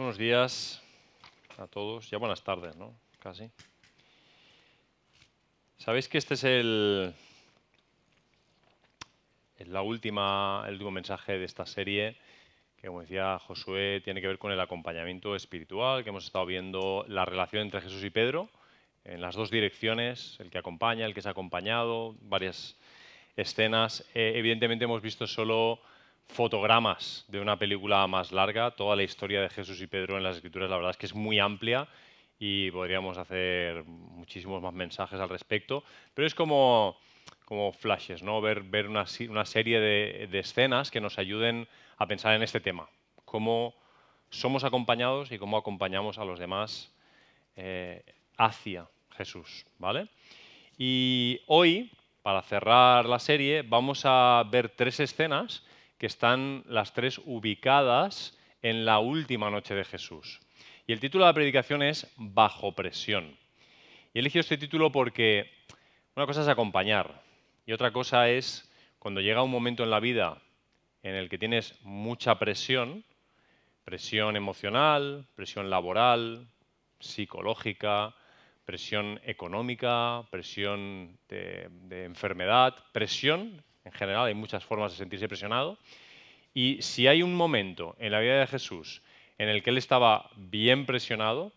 Buenos días a todos. Ya buenas tardes, ¿no? Casi. Sabéis que este es el, es la última, el último mensaje de esta serie que, como decía Josué, tiene que ver con el acompañamiento espiritual, que hemos estado viendo la relación entre Jesús y Pedro en las dos direcciones, el que acompaña, el que es acompañado, varias escenas. Eh, evidentemente hemos visto solo fotogramas de una película más larga, toda la historia de Jesús y Pedro en las escrituras, la verdad es que es muy amplia y podríamos hacer muchísimos más mensajes al respecto, pero es como, como flashes, ¿no? ver, ver una, una serie de, de, escenas que nos ayuden a pensar en este tema, cómo somos acompañados y cómo acompañamos a los demás eh, hacia Jesús. ¿vale? Y hoy, para cerrar la serie, vamos a ver tres escenas que están las tres ubicadas en la última noche de Jesús. Y el título de la predicación es Bajo presión. Y he elegido este título porque una cosa es acompañar y otra cosa es cuando llega un momento en la vida en el que tienes mucha presión, presión emocional, presión laboral, psicológica, presión económica, presión de, de enfermedad, presión en general hay muchas formas de sentirse presionado. Y si hay un momento en la vida de Jesús en el que él estaba bien presionado,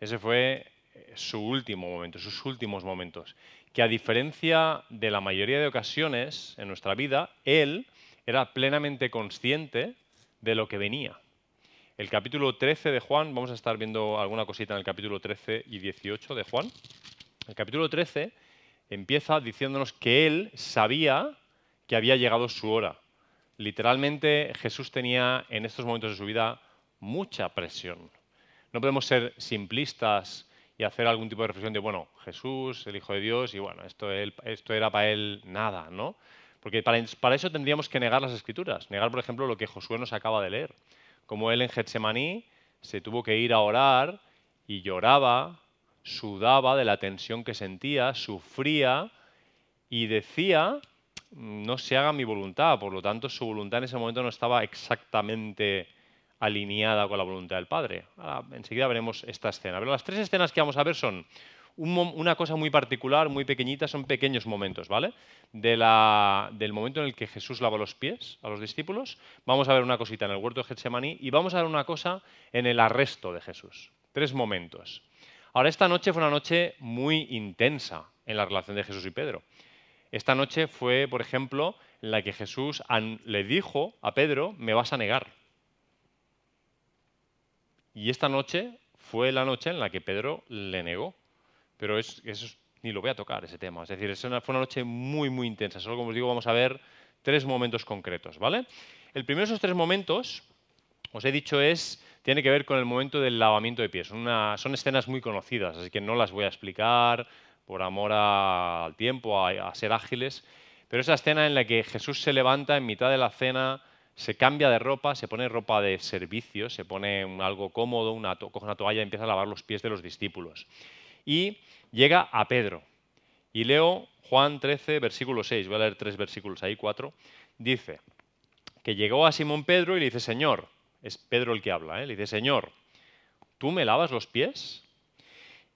ese fue eh, su último momento, sus últimos momentos. Que a diferencia de la mayoría de ocasiones en nuestra vida, él era plenamente consciente de lo que venía. El capítulo 13 de Juan, vamos a estar viendo alguna cosita en el capítulo 13 y 18 de Juan. El capítulo 13 empieza diciéndonos que él sabía que había llegado su hora. Literalmente Jesús tenía en estos momentos de su vida mucha presión. No podemos ser simplistas y hacer algún tipo de reflexión de, bueno, Jesús, el Hijo de Dios, y bueno, esto, esto era para él nada, ¿no? Porque para, para, eso tendríamos que negar las escrituras. Negar, por ejemplo, lo que Josué nos acaba de leer. Como él en Getsemaní se tuvo que ir a orar y lloraba, sudaba de la tensión que sentía, sufría y decía no se haga mi voluntad, por lo tanto su voluntad en ese momento no estaba exactamente alineada con la voluntad del Padre. Ahora, enseguida veremos esta escena. Pero las tres escenas que vamos a ver son una cosa muy particular, muy pequeñita, son pequeños momentos, ¿vale? Del momento en el que Jesús lava los pies a los discípulos, vamos a ver una cosita en el huerto de Getsemaní y vamos a ver una cosa en el arresto de Jesús. Tres momentos. Ahora, esta noche fue una noche muy intensa en la relación de Jesús y Pedro. Esta noche fue, por ejemplo, en la que Jesús le dijo a Pedro, me vas a negar. Y esta noche fue la noche en la que Pedro le negó. Pero es, eso ni lo voy a tocar, ese tema. Es decir, fue una noche muy, muy intensa. Solo, como os digo, vamos a ver tres momentos concretos, ¿vale? El primero de esos tres momentos, os he dicho, es tiene que ver con el momento del lavamiento de pies. son escenas muy conocidas, así que no las voy a explicar, por amor al tiempo, a, ser ágiles. Pero esa escena en la que Jesús se levanta en mitad de la cena, se cambia de ropa, se pone ropa de servicio, se pone algo cómodo, una coge una toalla y empieza a lavar los pies de los discípulos. Y llega a Pedro. Y leo Juan 13, versículo 6, voy a leer tres versículos ahí, cuatro. Dice que llegó a Simón Pedro y le dice, Señor, es Pedro el que habla, ¿eh? le dice, Señor, ¿tú me lavas los pies?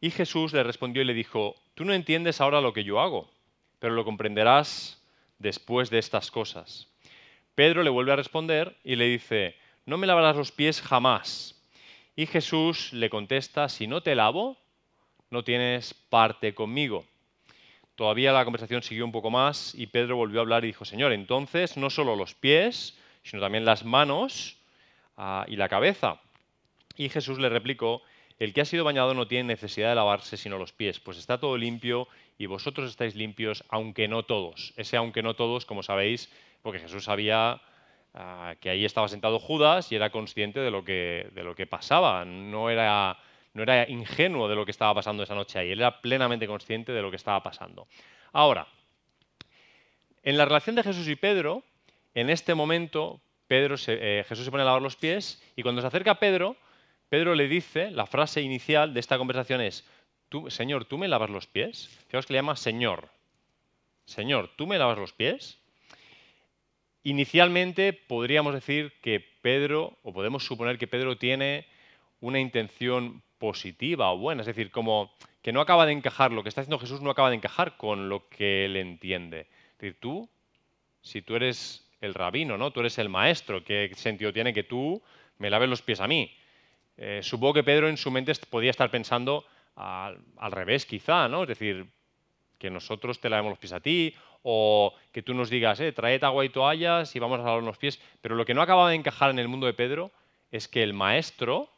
Y Jesús le respondió y le dijo, tú no entiendes ahora lo que yo hago, pero lo comprenderás después de estas cosas. Pedro le vuelve a responder y le dice, no me lavarás los pies jamás. Y Jesús le contesta, si no te lavo, no tienes parte conmigo. Todavía la conversación siguió un poco más y Pedro volvió a hablar y dijo, Señor, entonces no solo los pies, sino también las manos ah, y la cabeza. Y Jesús le replicó, el que ha sido bañado no tiene necesidad de lavarse sino los pies, pues está todo limpio y vosotros estáis limpios, aunque no todos. Ese aunque no todos, como sabéis, porque Jesús sabía ah, que ahí estaba sentado Judas y era consciente de lo que, de lo que pasaba, no era, no era ingenuo de lo que estaba pasando esa noche ahí, él era plenamente consciente de lo que estaba pasando. Ahora, en la relación de Jesús y Pedro, en este momento, Pedro eh, Jesús se pone a lavar los pies y cuando se acerca a Pedro, Pedro le dice, la frase inicial de esta conversación es, Señor, ¿tú me lavas los pies? Fijaos que le llama Señor. Señor, ¿tú me lavas los pies? Inicialmente podríamos decir que Pedro, o podemos suponer que Pedro tiene una intención positiva o buena, es decir, como que no acaba de encajar, lo que está haciendo Jesús no acaba de encajar con lo que él entiende. Es decir, tú, si tú eres el rabino, ¿no? Tú eres el maestro, ¿qué sentido tiene que tú me laves los pies a mí? Eh, supongo que Pedro en su mente podía estar pensando al, revés, quizá, ¿no? Es decir, que nosotros te lavemos los pies a ti, o que tú nos digas, eh, traed agua y toallas y vamos a lavar los pies. Pero lo que no acaba de encajar en el mundo de Pedro es que el maestro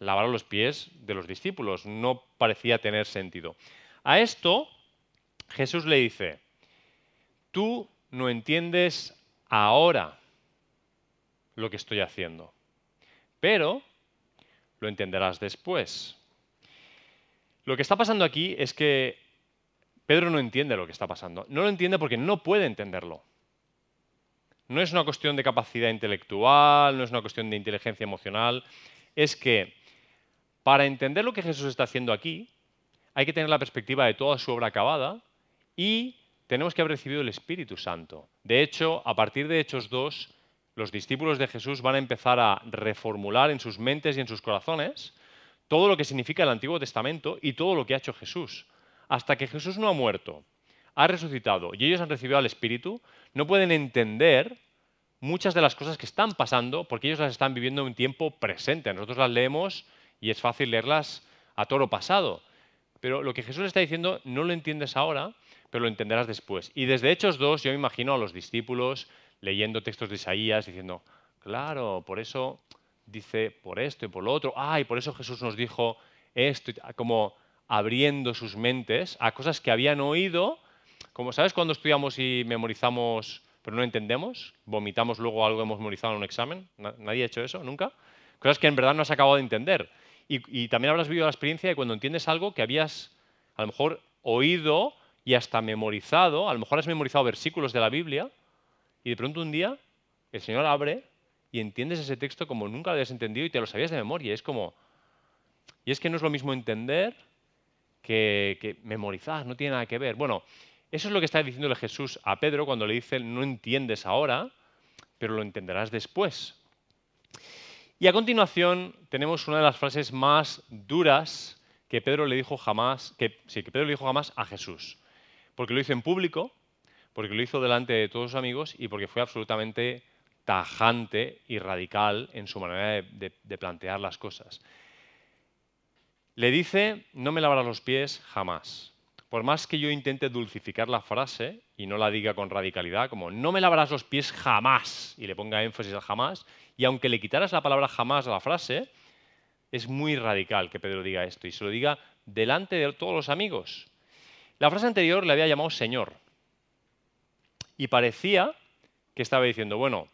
lavara los pies de los discípulos. No parecía tener sentido. A esto Jesús le dice, tú no entiendes ahora lo que estoy haciendo, pero lo entenderás después. Lo que está pasando aquí es que Pedro no entiende lo que está pasando. No lo entiende porque no puede entenderlo. No es una cuestión de capacidad intelectual, no es una cuestión de inteligencia emocional, es que para entender lo que Jesús está haciendo aquí, hay que tener la perspectiva de toda su obra acabada y tenemos que haber recibido el Espíritu Santo. De hecho, a partir de Hechos 2, los discípulos de Jesús van a empezar a reformular en sus mentes y en sus corazones todo lo que significa el Antiguo Testamento y todo lo que ha hecho Jesús. Hasta que Jesús no ha muerto, ha resucitado y ellos han recibido al Espíritu, no pueden entender muchas de las cosas que están pasando porque ellos las están viviendo en un tiempo presente. Nosotros las leemos y es fácil leerlas a toro pasado. Pero lo que Jesús está diciendo no lo entiendes ahora, pero lo entenderás después. Y desde Hechos 2 yo me imagino a los discípulos leyendo textos de Isaías diciendo, claro, por eso dice por esto y por lo otro, ah, y por eso Jesús nos dijo esto, como abriendo sus mentes a cosas que habían oído, como sabes cuando estudiamos y memorizamos pero no entendemos, vomitamos luego algo hemos memorizado en un examen, nadie ha hecho eso, nunca, cosas que en verdad no has acabado de entender. Y, también habrás vivido la experiencia de cuando entiendes algo que habías a lo mejor oído y hasta memorizado, a lo mejor has memorizado versículos de la Biblia, y de pronto un día el Señor abre y entiendes ese texto como nunca lo habías entendido y te lo sabías de memoria. Es como. Y es que no es lo mismo entender que, que memorizar, no tiene nada que ver. Bueno, eso es lo que está diciéndole Jesús a Pedro cuando le dice, no entiendes ahora, pero lo entenderás después. Y a continuación tenemos una de las frases más duras que Pedro le dijo jamás, que, sí, que Pedro le dijo jamás a Jesús. Porque lo hizo en público, porque lo hizo delante de todos sus amigos y porque fue absolutamente tajante y radical en su manera de, plantear las cosas. Le dice, no me lavarás los pies jamás. Por más que yo intente dulcificar la frase y no la diga con radicalidad, como no me lavarás los pies jamás, y le ponga énfasis al jamás, y aunque le quitaras la palabra jamás a la frase, es muy radical que Pedro diga esto y se lo diga delante de todos los amigos. La frase anterior le había llamado Señor. Y parecía que estaba diciendo, bueno,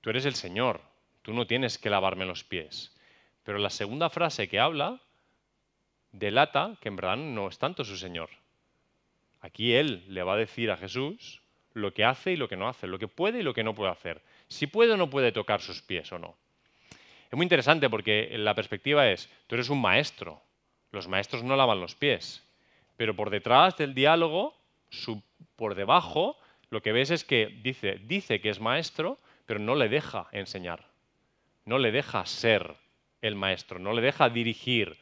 tú eres el Señor, tú no tienes que lavarme los pies. Pero la segunda frase que habla delata que en verdad no es tanto su Señor. Aquí él le va a decir a Jesús lo que hace y lo que no hace, lo que puede y lo que no puede hacer si puede o no puede tocar sus pies o no. Es muy interesante porque la perspectiva es, tú eres un maestro, los maestros no lavan los pies, pero por detrás del diálogo, por debajo, lo que ves es que dice, dice que es maestro, pero no le deja enseñar, no le deja ser el maestro, no le deja dirigir,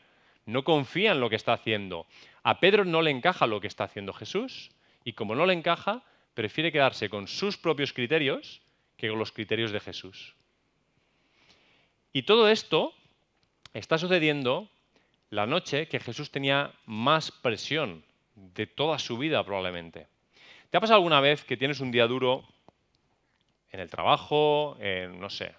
no confía en lo que está haciendo. A Pedro no le encaja lo que está haciendo Jesús y como no le encaja, prefiere quedarse con sus propios criterios que con los criterios de Jesús. Y todo esto está sucediendo la noche que Jesús tenía más presión de toda su vida probablemente. ¿Te ha pasado alguna vez que tienes un día duro en el trabajo, en, no sé,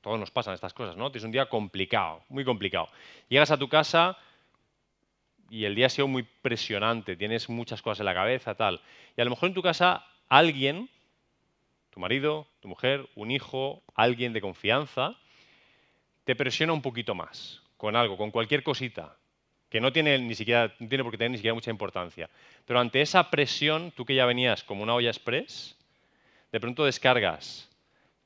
todos nos pasan estas cosas, ¿no? Tienes un día complicado, muy complicado. Llegas a tu casa y el día ha sido muy presionante, tienes muchas cosas en la cabeza, tal. Y a lo mejor en tu casa alguien tu marido, tu mujer, un hijo, alguien de confianza, te presiona un poquito más con algo, con cualquier cosita, que no tiene, ni siquiera, no tiene por qué tener ni siquiera mucha importancia. Pero ante esa presión, tú que ya venías como una olla express, de pronto descargas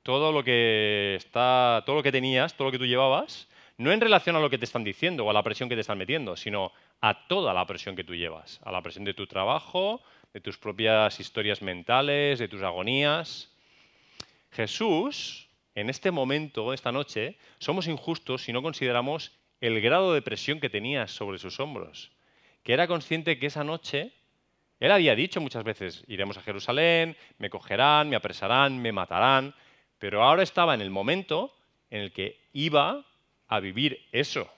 todo lo que está, todo lo que tenías, todo lo que tú llevabas, no en relación a lo que te están diciendo o a la presión que te están metiendo, sino a toda la presión que tú llevas, a la presión de tu trabajo, de tus propias historias mentales, de tus agonías. Jesús en este momento, esta noche, somos injustos si no consideramos el grado de presión que tenía sobre sus hombros. Que era consciente que esa noche, él había dicho muchas veces, iremos a Jerusalén, me cogerán, me apresarán, me matarán, pero ahora estaba en el momento en el que iba a vivir eso.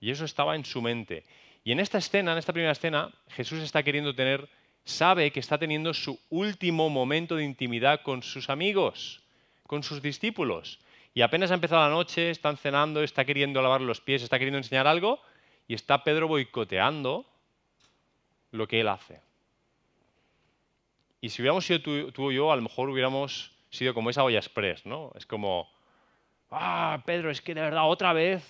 Y eso estaba en su mente. Y en esta escena, en esta primera escena, Jesús está queriendo tener, sabe que está teniendo su último momento de intimidad con sus amigos con sus discípulos. Y apenas ha empezado la noche, están cenando, está queriendo lavar los pies, está queriendo enseñar algo, y está Pedro boicoteando lo que él hace. Y si hubiéramos sido tú, o yo, a lo mejor hubiéramos sido como esa olla express, ¿no? Es como, ah, Pedro, es que de verdad, otra vez,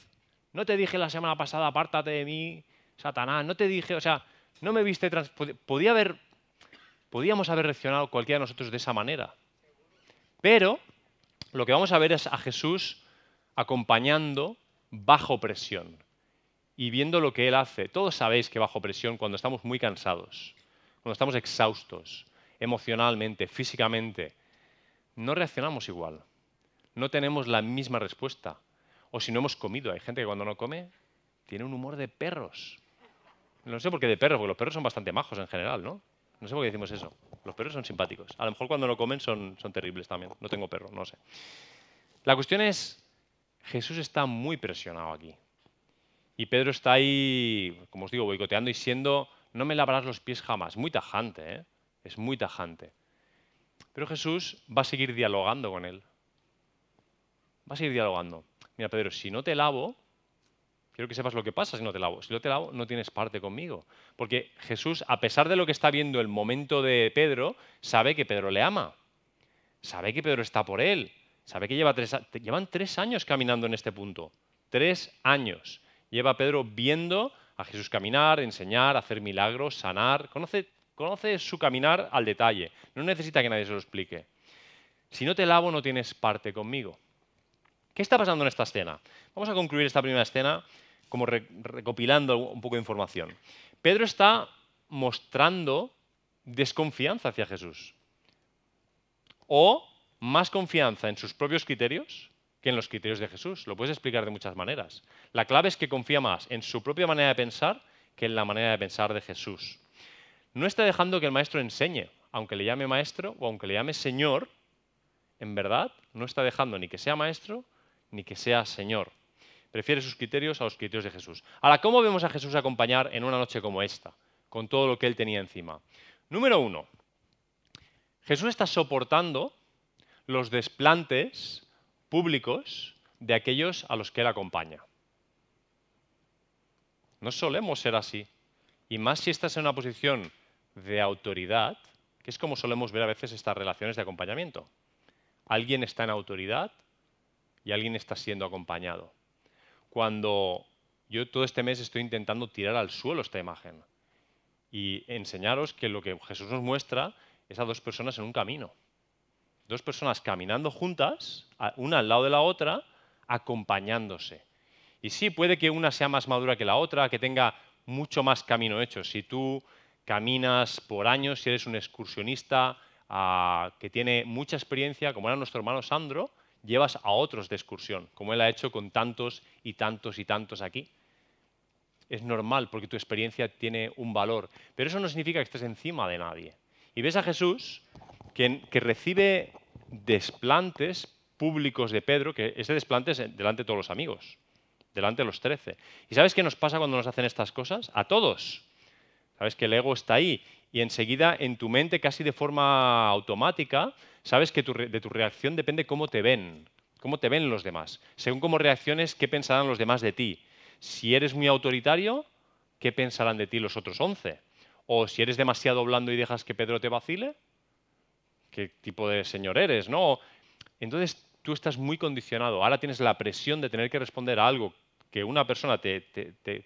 no te dije la semana pasada, apártate de mí, Satanás, no te dije, o sea, no me viste, podía haber, podíamos haber reaccionado cualquiera de nosotros de esa manera. Pero lo que vamos a ver es a Jesús acompañando bajo presión y viendo lo que Él hace. Todos sabéis que bajo presión, cuando estamos muy cansados, cuando estamos exhaustos, emocionalmente, físicamente, no reaccionamos igual. No tenemos la misma respuesta. O si no hemos comido. Hay gente que cuando no come tiene un humor de perros. No sé por qué de perros, porque los perros son bastante majos en general, ¿no? No sé por qué decimos eso. Los perros son simpáticos. A lo mejor cuando no comen son, son terribles también. No tengo perro, no sé. La cuestión es, Jesús está muy presionado aquí. Y Pedro está ahí, como os digo, boicoteando y siendo, no me lavarás los pies jamás. Muy tajante, ¿eh? Es muy tajante. Pero Jesús va a seguir dialogando con él. Va a seguir dialogando. Mira, Pedro, si no te lavo, Quiero que sepas lo que pasa si no te lavo. Si no te lavo, no tienes parte conmigo. Porque Jesús, a pesar de lo que está viendo el momento de Pedro, sabe que Pedro le ama. Sabe que Pedro está por él. Sabe que lleva tres, llevan tres años caminando en este punto. Tres años. Lleva Pedro viendo a Jesús caminar, enseñar, hacer milagros, sanar. Conoce, conoce su caminar al detalle. No necesita que nadie se lo explique. Si no te lavo, no tienes parte conmigo. ¿Qué está pasando en esta escena? Vamos a concluir esta primera escena como recopilando un poco de información. Pedro está mostrando desconfianza hacia Jesús. O más confianza en sus propios criterios que en los criterios de Jesús. Lo puedes explicar de muchas maneras. La clave es que confía más en su propia manera de pensar que en la manera de pensar de Jesús. No está dejando que el maestro enseñe, aunque le llame maestro o aunque le llame señor, en verdad no está dejando ni que sea maestro ni que sea Señor. Prefiere sus criterios a los criterios de Jesús. Ahora, ¿cómo vemos a Jesús acompañar en una noche como esta, con todo lo que él tenía encima? Número uno, Jesús está soportando los desplantes públicos de aquellos a los que él acompaña. No solemos ser así. Y más si estás en una posición de autoridad, que es como solemos ver a veces estas relaciones de acompañamiento. Alguien está en autoridad y alguien está siendo acompañado. Cuando yo todo este mes estoy intentando tirar al suelo esta imagen y enseñaros que lo que Jesús nos muestra es a dos personas en un camino. Dos personas caminando juntas, una al lado de la otra, acompañándose. Y sí, puede que una sea más madura que la otra, que tenga mucho más camino hecho. Si tú caminas por años, si eres un excursionista ah, que tiene mucha experiencia, como era nuestro hermano Sandro, llevas a otros de excursión, como él ha hecho con tantos y tantos y tantos aquí. Es normal porque tu experiencia tiene un valor, pero eso no significa que estés encima de nadie. Y ves a Jesús que, recibe desplantes públicos de Pedro, que ese desplante es delante de todos los amigos, delante de los trece. ¿Y sabes qué nos pasa cuando nos hacen estas cosas? A todos. Sabes que el ego está ahí y enseguida en tu mente, casi de forma automática, sabes que de tu reacción depende cómo te ven, cómo te ven los demás. Según cómo reacciones, qué pensarán los demás de ti. Si eres muy autoritario, ¿qué pensarán de ti los otros once? O si eres demasiado blando y dejas que Pedro te vacile, ¿qué tipo de señor eres? ¿no? Entonces tú estás muy condicionado. Ahora tienes la presión de tener que responder a algo que una persona te, te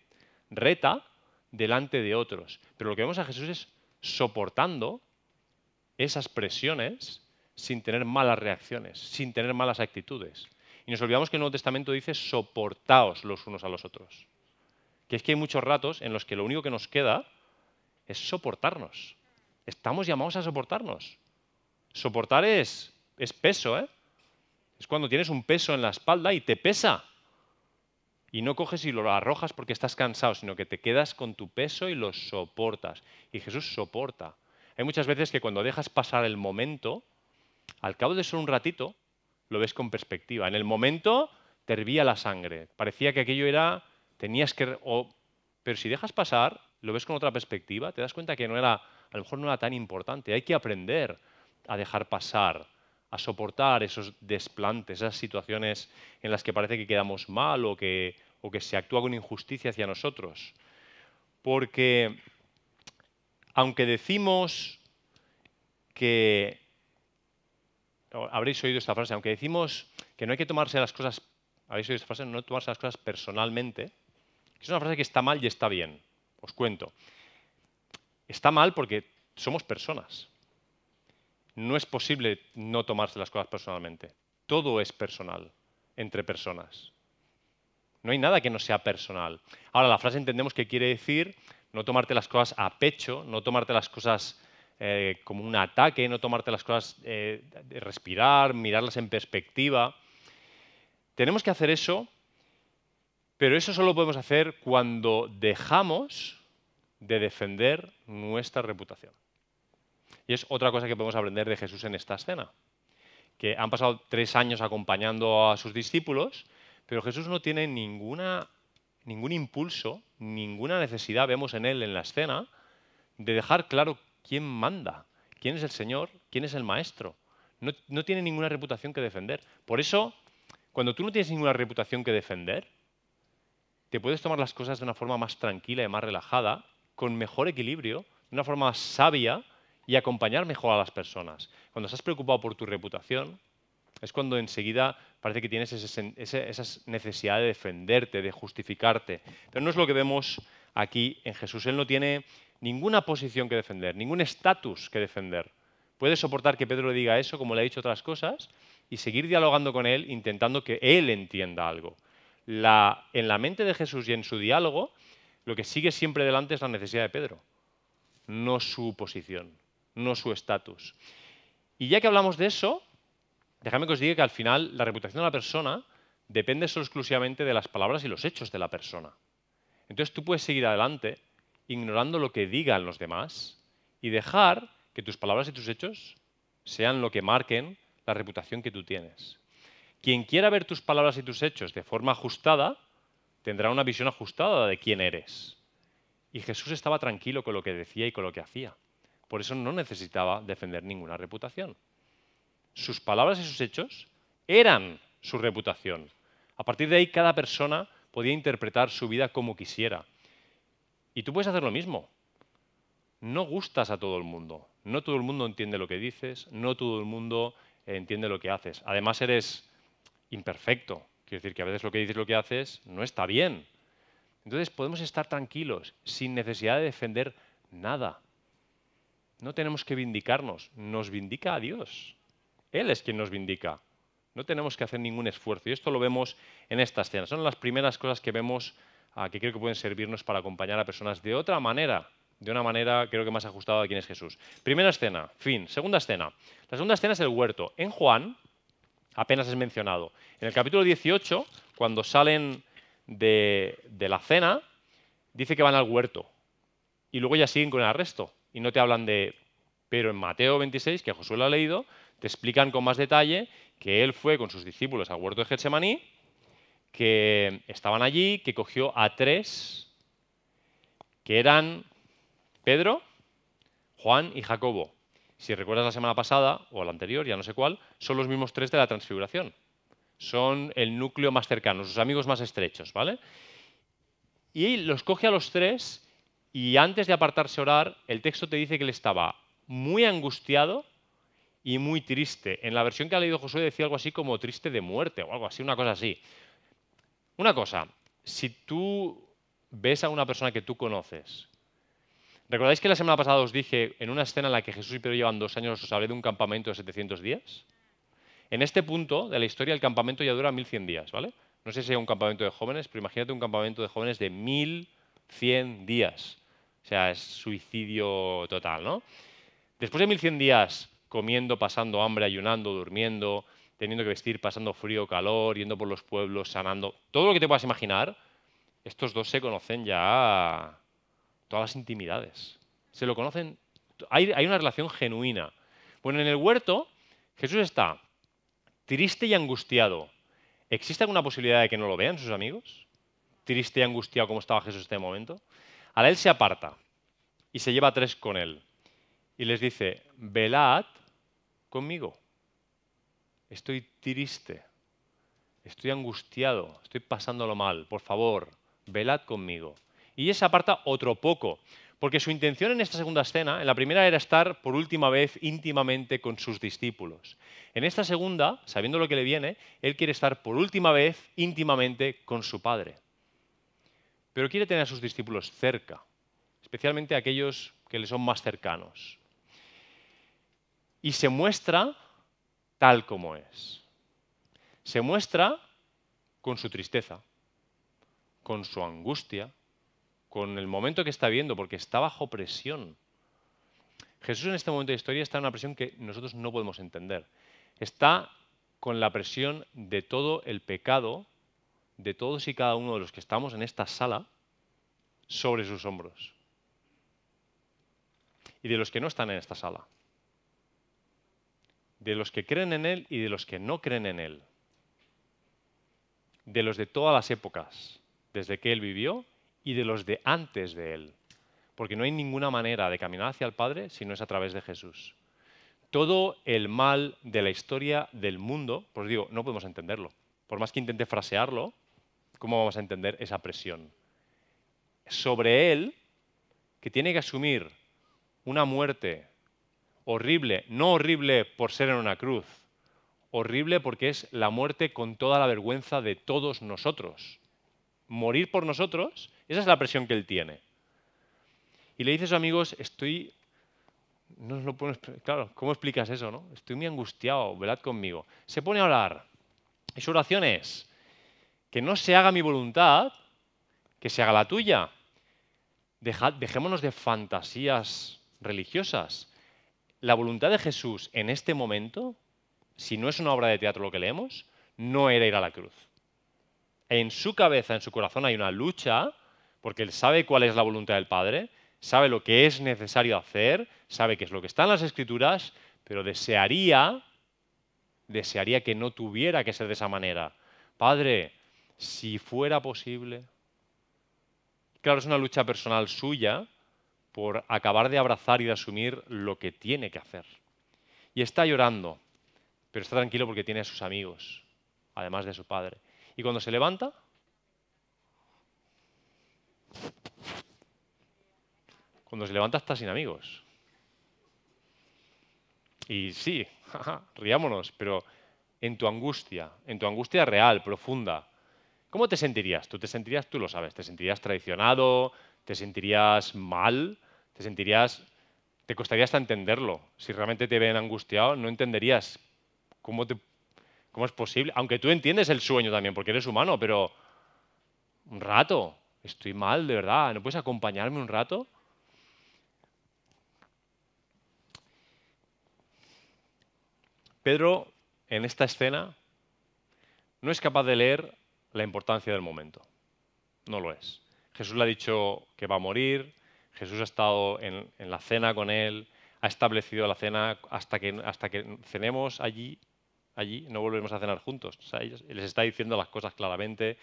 reta delante de otros. Pero lo que vemos a Jesús es soportando esas presiones sin tener malas reacciones, sin tener malas actitudes. Y nos olvidamos que el Nuevo Testamento dice soportaos los unos a los otros. Que es que hay muchos ratos en los que lo único que nos queda es soportarnos. Estamos llamados a soportarnos. Soportar es, es peso, ¿eh? Es cuando tienes un peso en la espalda y te pesa. Y no coges y lo arrojas porque estás cansado, sino que te quedas con tu peso y lo soportas. Y Jesús soporta. Hay muchas veces que cuando dejas pasar el momento, al cabo de solo un ratito, lo ves con perspectiva. En el momento te hervía la sangre. Parecía que aquello era, tenías que... pero si dejas pasar, lo ves con otra perspectiva, te das cuenta que no era, a lo mejor no era tan importante. Hay que aprender a dejar pasar, a soportar esos desplantes, esas situaciones en las que parece que quedamos mal o que, o que se actúa con injusticia hacia nosotros. Porque aunque decimos que, habréis oído esta frase, aunque decimos que no hay que tomarse las cosas, habéis oído esta frase, no tomarse las cosas personalmente, es una frase que está mal y está bien. Os cuento. Está mal porque somos personas no es posible no tomarse las cosas personalmente. Todo es personal entre personas. No hay nada que no sea personal. Ahora, la frase entendemos que quiere decir no tomarte las cosas a pecho, no tomarte las cosas eh, como un ataque, no tomarte las cosas eh, respirar, mirarlas en perspectiva. Tenemos que hacer eso, pero eso solo podemos hacer cuando dejamos de defender nuestra reputación. Y es otra cosa que podemos aprender de Jesús en esta escena. Que han pasado tres años acompañando a sus discípulos, pero Jesús no tiene ninguna, ningún impulso, ninguna necesidad, vemos en él en la escena, de dejar claro quién manda, quién es el Señor, quién es el Maestro. No, no tiene ninguna reputación que defender. Por eso, cuando tú no tienes ninguna reputación que defender, te puedes tomar las cosas de una forma más tranquila y más relajada, con mejor equilibrio, de una forma más sabia, y acompañar mejor a las personas. Cuando estás preocupado por tu reputación, es cuando enseguida parece que tienes esa necesidad de defenderte, de justificarte. Pero no es lo que vemos aquí en Jesús. Él no tiene ninguna posición que defender, ningún estatus que defender. Puede soportar que Pedro le diga eso, como le ha dicho otras cosas, y seguir dialogando con él, intentando que él entienda algo. en la mente de Jesús y en su diálogo, lo que sigue siempre delante es la necesidad de Pedro, no su posición no su estatus. Y ya que hablamos de eso, déjame que os diga que al final la reputación de la persona depende solo exclusivamente de las palabras y los hechos de la persona. Entonces tú puedes seguir adelante ignorando lo que digan los demás y dejar que tus palabras y tus hechos sean lo que marquen la reputación que tú tienes. Quien quiera ver tus palabras y tus hechos de forma ajustada, tendrá una visión ajustada de quién eres. Y Jesús estaba tranquilo con lo que decía y con lo que hacía. Por eso no necesitaba defender ninguna reputación. Sus palabras y sus hechos eran su reputación. A partir de ahí, cada persona podía interpretar su vida como quisiera. Y tú puedes hacer lo mismo. No gustas a todo el mundo. No todo el mundo entiende lo que dices, no todo el mundo entiende lo que haces. Además, eres imperfecto. Quiero decir que a veces lo que dices, lo que haces, no está bien. Entonces podemos estar tranquilos, sin necesidad de defender nada. No tenemos que vindicarnos, nos vindica a Dios. Él es quien nos vindica. No tenemos que hacer ningún esfuerzo. Y esto lo vemos en esta escena. Son las primeras cosas que vemos ah, que creo que pueden servirnos para acompañar a personas de otra manera, de una manera creo que más ajustada a quién es Jesús. Primera escena, fin. Segunda escena. La segunda escena es el huerto. En Juan, apenas es mencionado. En el capítulo 18, cuando salen de, de la cena, dice que van al huerto. Y luego ya siguen con el arresto y no te hablan de... Pero en Mateo 26, que Josué lo ha leído, te explican con más detalle que él fue con sus discípulos al huerto de Getsemaní, que estaban allí, que cogió a tres, que eran Pedro, Juan y Jacobo. Si recuerdas la semana pasada, o la anterior, ya no sé cuál, son los mismos tres de la transfiguración. Son el núcleo más cercano, sus amigos más estrechos, ¿vale? Y los coge a los tres y antes de apartarse a orar, el texto te dice que él estaba muy angustiado y muy triste. En la versión que ha leído Josué decía algo así como triste de muerte o algo así, una cosa así. Una cosa, si tú ves a una persona que tú conoces, ¿recordáis que la semana pasada os dije en una escena en la que Jesús y Pedro llevan dos años, os hablé de un campamento de 700 días? En este punto de la historia el campamento ya dura 1100 días, ¿vale? No sé si es un campamento de jóvenes, pero imagínate un campamento de jóvenes de 1100 días. O sea, es suicidio total, ¿no? Después de 1100 días comiendo, pasando hambre, ayunando, durmiendo, teniendo que vestir, pasando frío, calor, yendo por los pueblos, sanando, todo lo que te puedas imaginar, estos dos se conocen ya todas las intimidades. Se lo conocen, hay, una relación genuina. Bueno, en el huerto Jesús está triste y angustiado. ¿Existe alguna posibilidad de que no lo vean sus amigos? Triste y angustiado como estaba Jesús en este momento. Ahora él se aparta y se lleva a tres con él. Y les dice, velad conmigo. Estoy triste, estoy angustiado, estoy pasándolo mal. Por favor, velad conmigo. Y se aparta otro poco, porque su intención en esta segunda escena, en la primera era estar por última vez íntimamente con sus discípulos. En esta segunda, sabiendo lo que le viene, él quiere estar por última vez íntimamente con su Padre. Pero quiere tener a sus discípulos cerca, especialmente aquellos que le son más cercanos. Y se muestra tal como es. Se muestra con su tristeza, con su angustia, con el momento que está viendo, porque está bajo presión. Jesús en este momento de historia está en una presión que nosotros no podemos entender. Está con la presión de todo el pecado de todos y cada uno de los que estamos en esta sala sobre sus hombros. Y de los que no están en esta sala. De los que creen en Él y de los que no creen en Él. De los de todas las épocas, desde que Él vivió y de los de antes de Él. Porque no hay ninguna manera de caminar hacia el Padre si no es a través de Jesús. Todo el mal de la historia del mundo, pues digo, no podemos entenderlo. Por más que intente frasearlo, ¿cómo vamos a entender esa presión? Sobre Él, que tiene que asumir una muerte horrible, no horrible por ser en una cruz, horrible porque es la muerte con toda la vergüenza de todos nosotros morir por nosotros, esa es la presión que él tiene. Y le dice a sus amigos, estoy... No lo claro, ¿cómo explicas eso? No? Estoy muy angustiado, velad conmigo. Se pone a orar. Y su oración es, que no se haga mi voluntad, que se haga la tuya. dejémonos de fantasías religiosas. La voluntad de Jesús en este momento, si no es una obra de teatro lo que leemos, no era ir a la cruz en su cabeza, en su corazón hay una lucha, porque él sabe cuál es la voluntad del Padre, sabe lo que es necesario hacer, sabe qué es lo que está en las Escrituras, pero desearía, desearía que no tuviera que ser de esa manera. Padre, si fuera posible. Claro, es una lucha personal suya por acabar de abrazar y de asumir lo que tiene que hacer. Y está llorando, pero está tranquilo porque tiene a sus amigos, además de su padre. Y cuando se levanta, cuando se levanta está sin amigos. Y sí, riámonos, pero en tu angustia, en tu angustia real, profunda, ¿cómo te sentirías? Tú te sentirías, tú lo sabes, te sentirías traicionado, te sentirías mal, te sentirías, te costaría hasta entenderlo. Si realmente te ven angustiado, no entenderías cómo te ¿Cómo es posible? Aunque tú entiendes el sueño también, porque eres humano, pero un rato, estoy mal, de verdad, ¿no puedes acompañarme un rato? Pedro, en esta escena, no es capaz de leer la importancia del momento. No lo es. Jesús le ha dicho que va a morir, Jesús ha estado en, la cena con él, ha establecido la cena hasta que, hasta que cenemos allí allí, no volvemos a cenar juntos. les está diciendo las cosas claramente.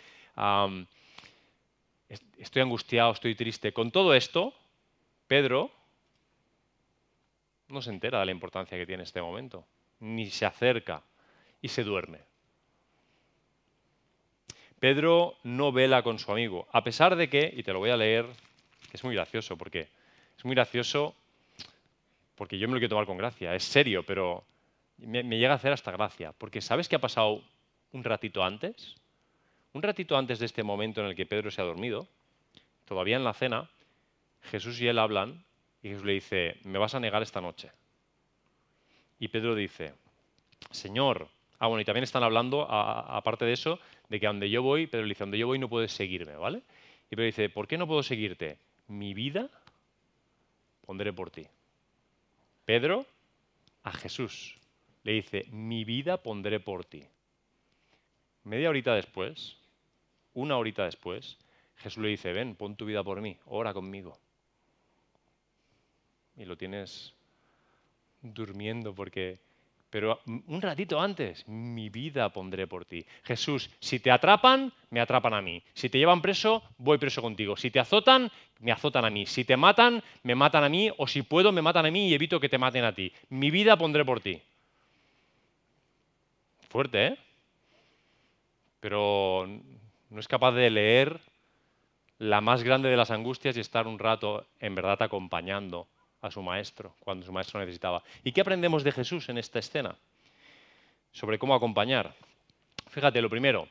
estoy angustiado, estoy triste. Con todo esto, Pedro no se entera de la importancia que tiene este momento, ni se acerca y se duerme. Pedro no vela con su amigo, a pesar de que, y te lo voy a leer, es muy gracioso, porque es muy gracioso, porque yo me lo quiero tomar con gracia, es serio, pero me, llega a hacer hasta gracia, porque ¿sabes qué ha pasado un ratito antes? Un ratito antes de este momento en el que Pedro se ha dormido, todavía en la cena, Jesús y él hablan y Jesús le dice, me vas a negar esta noche. Y Pedro dice, Señor, ah bueno, y también están hablando, aparte de eso, de que donde yo voy, Pedro le dice, donde yo voy no puedes seguirme, ¿vale? Y Pedro dice, ¿por qué no puedo seguirte? Mi vida pondré por ti. Pedro a Jesús le dice, mi vida pondré por ti. Media horita después, una horita después, Jesús le dice, ven, pon tu vida por mí, ora conmigo. Y lo tienes durmiendo porque... Pero un ratito antes, mi vida pondré por ti. Jesús, si te atrapan, me atrapan a mí. Si te llevan preso, voy preso contigo. Si te azotan, me azotan a mí. Si te matan, me matan a mí. O si puedo, me matan a mí y evito que te maten a ti. Mi vida pondré por ti. Fuerte, ¿eh? Pero no es capaz de leer la más grande de las angustias y estar un rato en verdad acompañando a su maestro cuando su maestro necesitaba. ¿Y qué aprendemos de Jesús en esta escena? Sobre cómo acompañar. Fíjate, lo primero,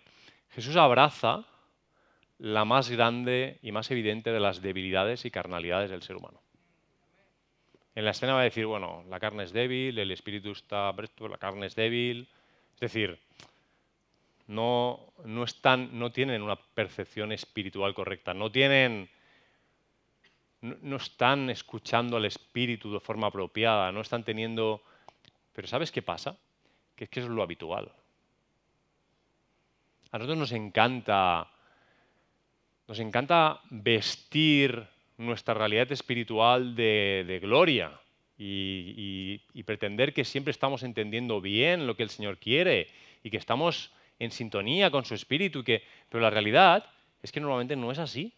Jesús abraza la más grande y más evidente de las debilidades y carnalidades del ser humano. En la escena va a decir, bueno, la carne es débil, el espíritu está presto, la carne es débil. Es decir, no, no, están, no tienen una percepción espiritual correcta, no tienen no, están escuchando al espíritu de forma apropiada, no están teniendo... Pero ¿sabes qué pasa? Que es que eso es lo habitual. A nosotros nos encanta, nos encanta vestir nuestra realidad espiritual de, gloria y, pretender que siempre estamos entendiendo bien lo que el Señor quiere y que estamos en sintonía con su espíritu. que, pero la realidad es que normalmente no es así.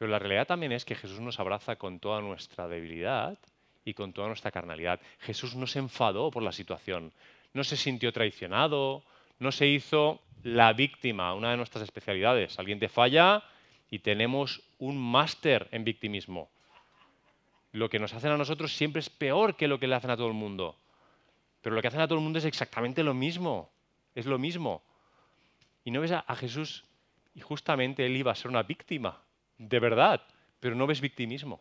Pero la realidad también es que Jesús nos abraza con toda nuestra debilidad y con toda nuestra carnalidad. Jesús no se enfadó por la situación, no se sintió traicionado, no se hizo la víctima, una de nuestras especialidades. Alguien te falla y tenemos un máster en victimismo. Lo que nos hacen a nosotros siempre es peor que lo que le hacen a todo el mundo. Pero lo que hacen a todo el mundo es exactamente lo mismo. Es lo mismo. Y no ves a, Jesús y justamente él iba a ser una víctima de verdad, pero no ves victimismo.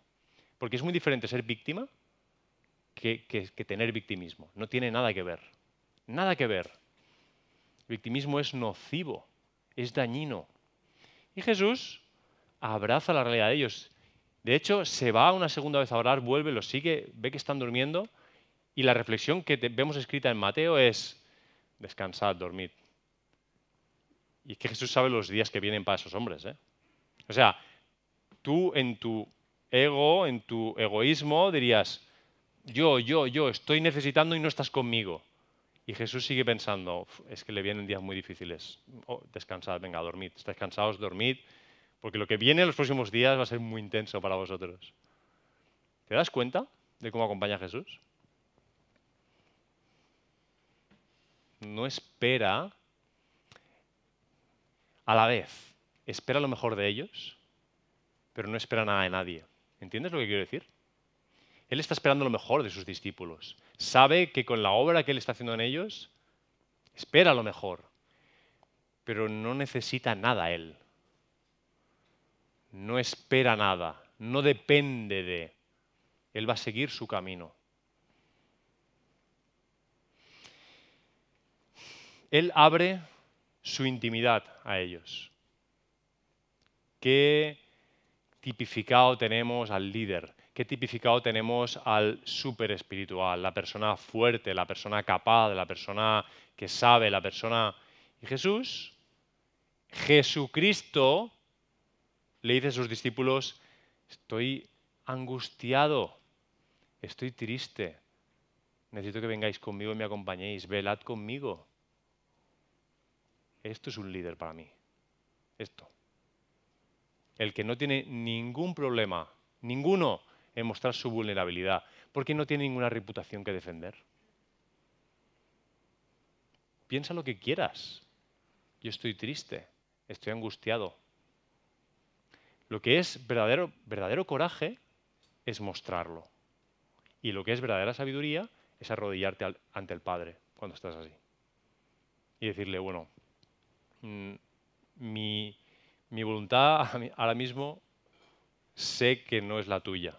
Porque es muy diferente ser víctima que, tener victimismo. No tiene nada que ver. Nada que ver. Victimismo es nocivo, es dañino. Y Jesús abraza la realidad de ellos. De hecho, se va una segunda vez a orar, vuelve, los sigue, ve que están durmiendo y la reflexión que vemos escrita en Mateo es, descansad, dormid. Y es que Jesús sabe los días que vienen para esos hombres. ¿eh? O sea, tú en tu ego, en tu egoísmo, dirías, yo, yo, yo, estoy necesitando y no estás conmigo. Y Jesús sigue pensando, es que le vienen días muy difíciles. Oh, descansad, venga, dormid. Estáis cansados, dormid, porque lo que viene en los próximos días va a ser muy intenso para vosotros. ¿Te das cuenta de cómo acompaña a Jesús? No espera a la vez, espera lo mejor de ellos pero no espera nada de nadie. ¿Entiendes lo que quiero decir? Él está esperando lo mejor de sus discípulos. Sabe que con la obra que Él está haciendo en ellos, espera lo mejor, pero no necesita nada Él. No espera nada, no depende de. Él va a seguir su camino. Él abre su intimidad a ellos. ¿Qué tipificado tenemos al líder? ¿Qué tipificado tenemos al súper espiritual? La persona fuerte, la persona capaz, la persona que sabe, la persona... Y Jesús, Jesucristo, le dice a sus discípulos, estoy angustiado, estoy triste, necesito que vengáis conmigo y me acompañéis, velad conmigo. Esto es un líder para mí. Esto el que no tiene ningún problema, ninguno, en mostrar su vulnerabilidad, porque no tiene ninguna reputación que defender. Piensa lo que quieras. Yo estoy triste, estoy angustiado. Lo que es verdadero, verdadero coraje es mostrarlo. Y lo que es verdadera sabiduría es arrodillarte ante el Padre cuando estás así. Y decirle, bueno, mm, mi, mi voluntad ahora mismo sé que no es la tuya.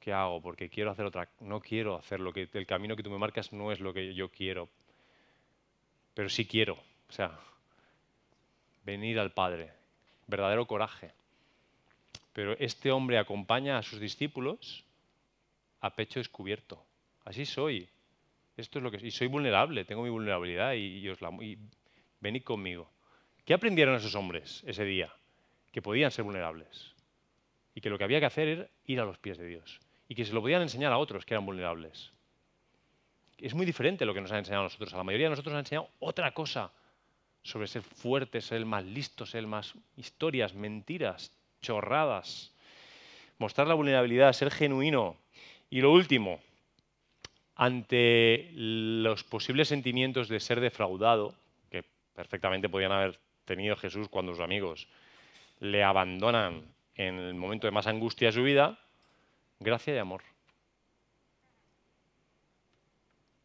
¿Qué hago? Porque quiero hacer otra. No quiero hacer lo que el camino que tú me marcas no es lo que yo quiero. Pero sí quiero. O sea, venir al Padre. Verdadero coraje. Pero este hombre acompaña a sus discípulos a pecho descubierto. Así soy. Esto es lo que y soy vulnerable, tengo mi vulnerabilidad y, os la y venid conmigo. ¿Qué aprendieron esos hombres ese día? Que podían ser vulnerables y que lo que había que hacer era ir a los pies de Dios y que se lo podían enseñar a otros que eran vulnerables. Es muy diferente lo que nos han enseñado a nosotros. A la mayoría de nosotros nos han enseñado otra cosa sobre ser fuerte, ser el más listo, ser el más historias, mentiras, chorradas. Mostrar la vulnerabilidad, ser genuino. Y lo último, ante los posibles sentimientos de ser defraudado, que perfectamente podían haber tenido Jesús cuando sus amigos le abandonan en el momento de más angustia de su vida, gracia y amor.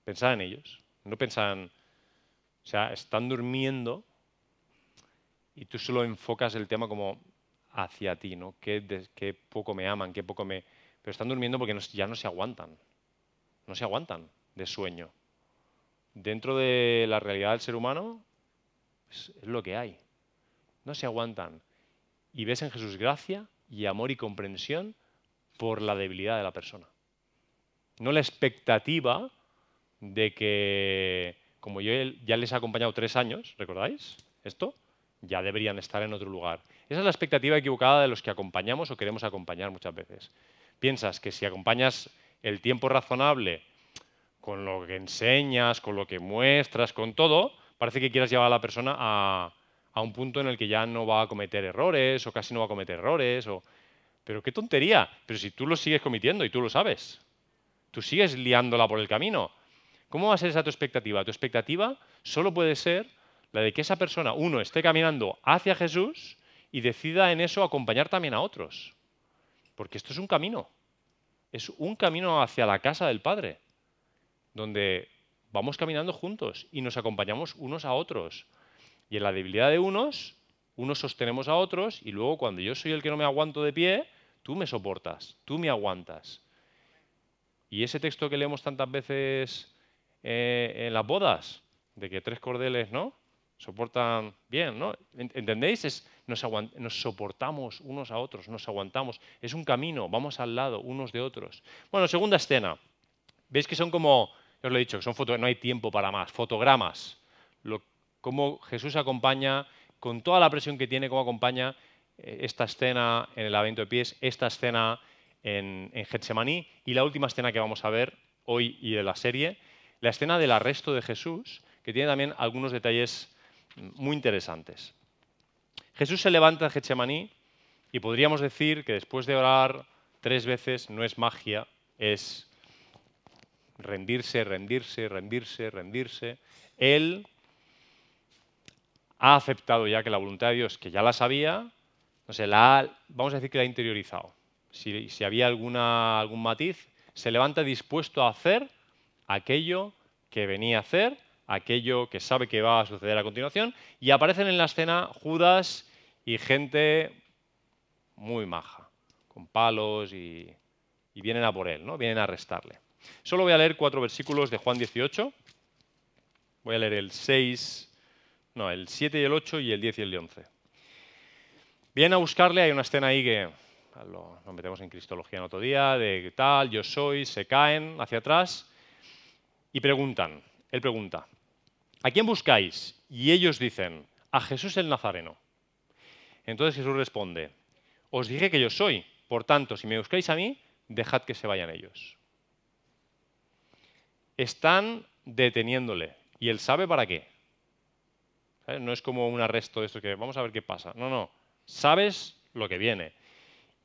Pensad en ellos, no pensan, o sea, están durmiendo y tú solo enfocas el tema como hacia ti, ¿no? Qué poco me aman, qué poco me... Pero están durmiendo porque ya no se aguantan, no se aguantan de sueño. Dentro de la realidad del ser humano es lo que hay. No se aguantan y ves en Jesús gracia y amor y comprensión por la debilidad de la persona. No la expectativa de que, como yo ya les he acompañado tres años, ¿recordáis esto? Ya deberían estar en otro lugar. Esa es la expectativa equivocada de los que acompañamos o queremos acompañar muchas veces. Piensas que si acompañas el tiempo razonable con lo que enseñas, con lo que muestras, con todo, parece que quieras llevar a la persona a, a un punto en el que ya no va a cometer errores o casi no va a cometer errores. O... Pero qué tontería. Pero si tú lo sigues cometiendo y tú lo sabes, tú sigues liándola por el camino. ¿Cómo va a ser esa tu expectativa? Tu expectativa solo puede ser la de que esa persona, uno, esté caminando hacia Jesús y decida en eso acompañar también a otros. Porque esto es un camino. Es un camino hacia la casa del Padre, donde vamos caminando juntos y nos acompañamos unos a otros. Y en la debilidad de unos, unos sostenemos a otros y luego cuando yo soy el que no me aguanto de pie, tú me soportas, tú me aguantas. Y ese texto que leemos tantas veces eh, en las bodas, de que tres cordeles, ¿no? Soportan bien, ¿no? ¿Entendéis? Es, nos, nos, soportamos unos a otros, nos aguantamos. Es un camino, vamos al lado unos de otros. Bueno, segunda escena. ¿Veis que son como, os lo he dicho, son fotos, no hay tiempo para más, fotogramas. Cómo Jesús acompaña, con toda la presión que tiene, cómo acompaña eh, esta escena en el lamento de pies, esta escena en, en Getsemaní y la última escena que vamos a ver hoy y de la serie, la escena del arresto de Jesús, que tiene también algunos detalles muy interesantes. Jesús se levanta en Getsemaní y podríamos decir que después de orar tres veces no es magia, es rendirse, rendirse, rendirse, rendirse. Él ha aceptado ya que la voluntad de Dios, que ya la sabía, no sé, la vamos a decir que la ha interiorizado. Si, había alguna, algún matiz, se levanta dispuesto a hacer aquello que venía a hacer, aquello que sabe que va a suceder a continuación, y aparecen en la escena Judas y gente muy maja, con palos y, y vienen a por él, ¿no? vienen a arrestarle. Solo voy a leer cuatro versículos de Juan 18. Voy a leer el 6 no, el 7 y el 8 y el 10 y el 11. Vienen a buscarle, hay una escena ahí que lo, metemos en Cristología en otro día, de tal, yo soy, se caen hacia atrás y preguntan, él pregunta, ¿a quién buscáis? Y ellos dicen, a Jesús el Nazareno. Entonces Jesús responde, os dije que yo soy, por tanto, si me buscáis a mí, dejad que se vayan ellos. Están deteniéndole y él sabe para qué. No es como un arresto de esto que vamos a ver qué pasa. No, no. Sabes lo que viene.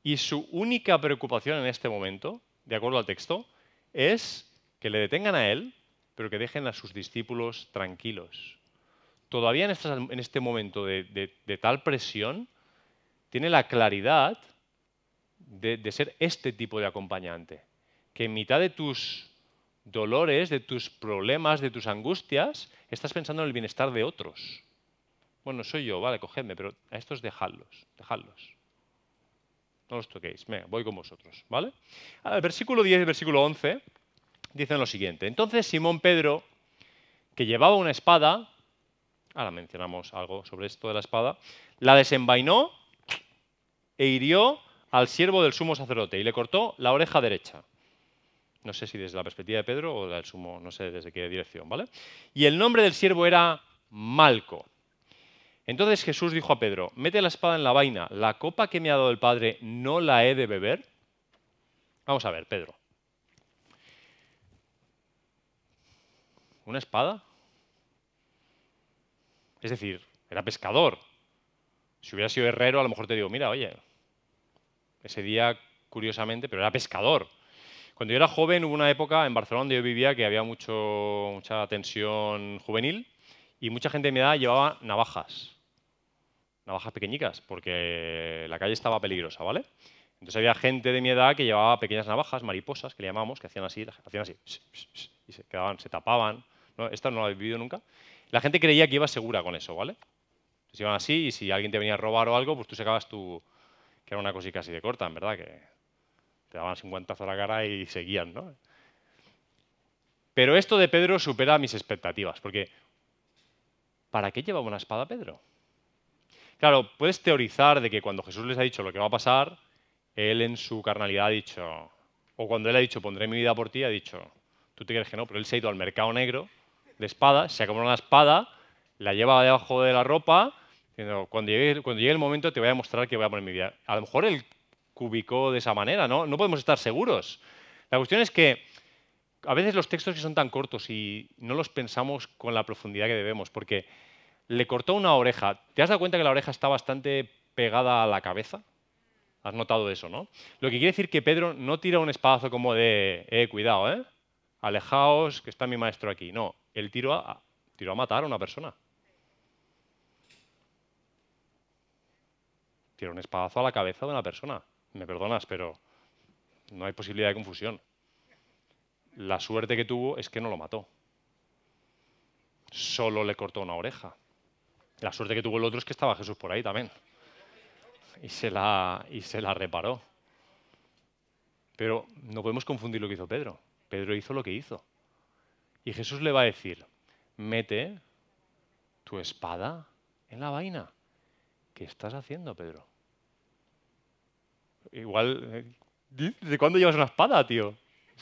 Y su única preocupación en este momento, de acuerdo al texto, es que le detengan a él, pero que dejen a sus discípulos tranquilos. Todavía en, este momento de, tal presión, tiene la claridad de, ser este tipo de acompañante. Que en mitad de tus dolores, de tus problemas, de tus angustias, estás pensando en el bienestar de otros. Bueno, soy yo, vale, cogedme, pero a estos dejadlos, dejadlos. No los toquéis, venga, voy con vosotros, ¿vale? El versículo 10 y versículo 11 dicen lo siguiente. Entonces Simón Pedro, que llevaba una espada, ahora mencionamos algo sobre esto de la espada, la desenvainó e hirió al siervo del sumo sacerdote y le cortó la oreja derecha. No sé si desde la perspectiva de Pedro o del sumo, no sé desde qué dirección, ¿vale? Y el nombre del siervo era Malco. Entonces Jesús dijo a Pedro, mete la espada en la vaina, la copa que me ha dado el Padre, ¿no la he de beber? Vamos a ver, Pedro. ¿Una espada? Es decir, era pescador. Si hubiera sido herrero, a lo mejor te digo, mira, oye, ese día, curiosamente, pero era pescador. Cuando yo era joven hubo una época en Barcelona donde yo vivía que había mucho, mucha tensión juvenil y mucha gente de mi edad llevaba navajas. Navajas pequeñicas, porque la calle estaba peligrosa, ¿vale? Entonces había gente de mi edad que llevaba pequeñas navajas, mariposas, que le llamamos, que hacían así, hacían así, y se tapaban. ¿no? Esta no la he vivido nunca. La gente creía que iba segura con eso, ¿vale? Entonces iban así y si alguien te venía a robar o algo, pues tú sacabas tu... que era una cosita así de corta, en verdad, te daban 50 a la cara y seguían, ¿no? Pero esto de Pedro supera mis expectativas, porque ¿para qué llevaba una espada Pedro? Claro, puedes teorizar de que cuando Jesús les ha dicho lo que va a pasar, él en su carnalidad ha dicho, o cuando él ha dicho pondré mi vida por ti, ha dicho, tú te crees que no, pero él se ha ido al mercado negro de espadas, se ha comprado una espada, la lleva debajo de la ropa, diciendo, cuando llegue, cuando llegue el momento te voy a mostrar que voy a poner mi vida. A lo mejor él cubicó de esa manera, ¿no? No podemos estar seguros. La cuestión es que a veces los textos que son tan cortos y no los pensamos con la profundidad que debemos, porque le cortó una oreja. ¿Te has dado cuenta que la oreja está bastante pegada a la cabeza? Has notado eso, ¿no? Lo que quiere decir que Pedro no tira un espadazo como de, eh, cuidado, ¿eh? Alejaos, que está mi maestro aquí. No, él tiró a, tiró a matar a una persona. Tiró un espadazo a la cabeza de una persona. Me perdonas, pero no hay posibilidad de confusión. La suerte que tuvo es que no lo mató. Solo le cortó una oreja. La suerte que tuvo el otro es que estaba Jesús por ahí también. Y se la, y se la reparó. Pero no podemos confundir lo que hizo Pedro. Pedro hizo lo que hizo. Y Jesús le va a decir, mete tu espada en la vaina. ¿Qué estás haciendo, Pedro? Igual, ¿de eh, cuándo llevas una espada, tío?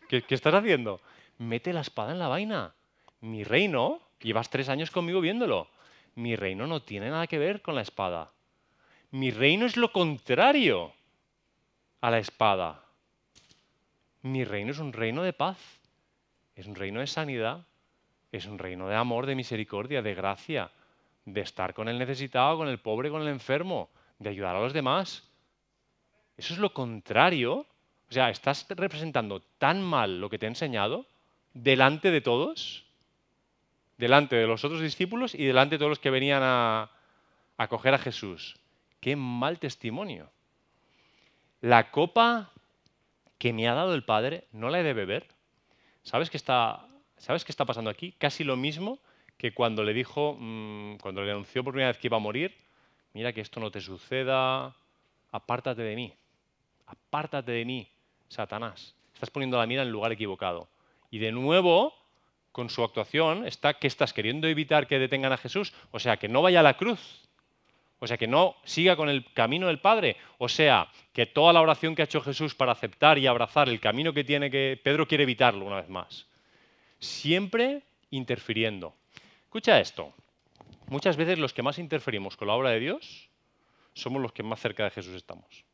¿Qué, ¿Qué, estás haciendo? Mete la espada en la vaina. Mi reino, llevas tres años conmigo viéndolo. Mi reino no tiene nada que ver con la espada. Mi reino es lo contrario a la espada. Mi reino es un reino de paz, es un reino de sanidad, es un reino de amor, de misericordia, de gracia, de estar con el necesitado, con el pobre, con el enfermo, de ayudar a los demás. Eso es lo contrario. O sea, estás representando tan mal lo que te he enseñado delante de todos, delante de los otros discípulos y delante de todos los que venían a acoger a Jesús. Qué mal testimonio. La copa que me ha dado el Padre, ¿no la he de beber? ¿Sabes qué está, ¿sabes qué está pasando aquí? Casi lo mismo que cuando le dijo, mm, cuando le anunció por primera vez que iba a morir, mira que esto no te suceda, apártate de mí, apártate de mí, Satanás. Estás poniendo la mira en el lugar equivocado. Y de nuevo, con su actuación, está que estás queriendo evitar que detengan a Jesús, o sea, que no vaya a la cruz. O sea, que no siga con el camino del Padre. O sea, que toda la oración que ha hecho Jesús para aceptar y abrazar el camino que tiene que... Pedro quiere evitarlo una vez más. Siempre interfiriendo. Escucha esto. Muchas veces los que más interferimos con la obra de Dios somos los que más cerca de Jesús estamos.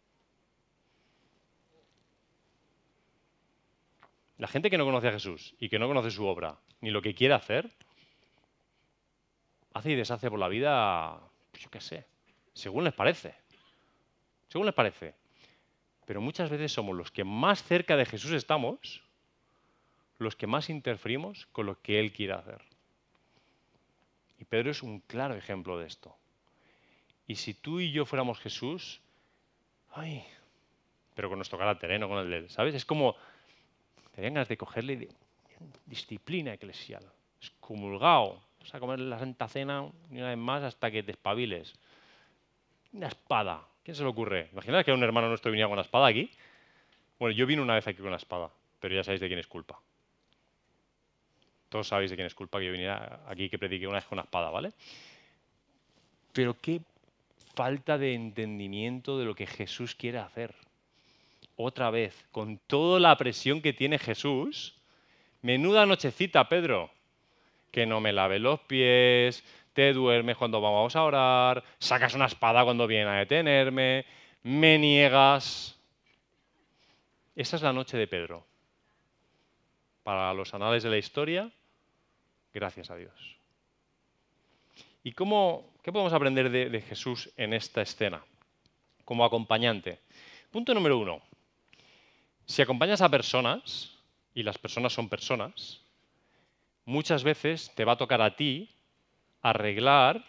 La gente que no conoce a Jesús y que no conoce su obra, ni lo que quiere hacer, hace y deshace por la vida, pues yo qué sé, según les parece. Según les parece. Pero muchas veces somos los que más cerca de Jesús estamos, los que más interferimos con lo que Él quiere hacer. Y Pedro es un claro ejemplo de esto. Y si tú y yo fuéramos Jesús, ay, pero con nuestro carácter, ¿eh? no con el de él, ¿sabes? Es como, te ganas de cogerle disciplina eclesial, excomulgado, vas a comer la Santa Cena una vez más hasta que te espabiles. Una espada. ¿Quién se le ocurre? Imagínate que un hermano nuestro viniera con una espada aquí. Bueno, yo vine una vez aquí con una espada, pero ya sabéis de quién es culpa. Todos sabéis de quién es culpa que yo viniera aquí que predique una vez con una espada, ¿vale? Pero qué falta de entendimiento de lo que Jesús quiere hacer. Otra vez, con toda la presión que tiene Jesús. Menuda nochecita, Pedro. Que no me lave los pies, te duermes cuando vamos a orar, sacas una espada cuando viene a detenerme, me niegas. Esa es la noche de Pedro. Para los anales de la historia, gracias a Dios. ¿Y cómo, qué podemos aprender de, de Jesús en esta escena? Como acompañante. Punto número uno. Si acompañas a personas, y las personas son personas, muchas veces te va a tocar a ti arreglar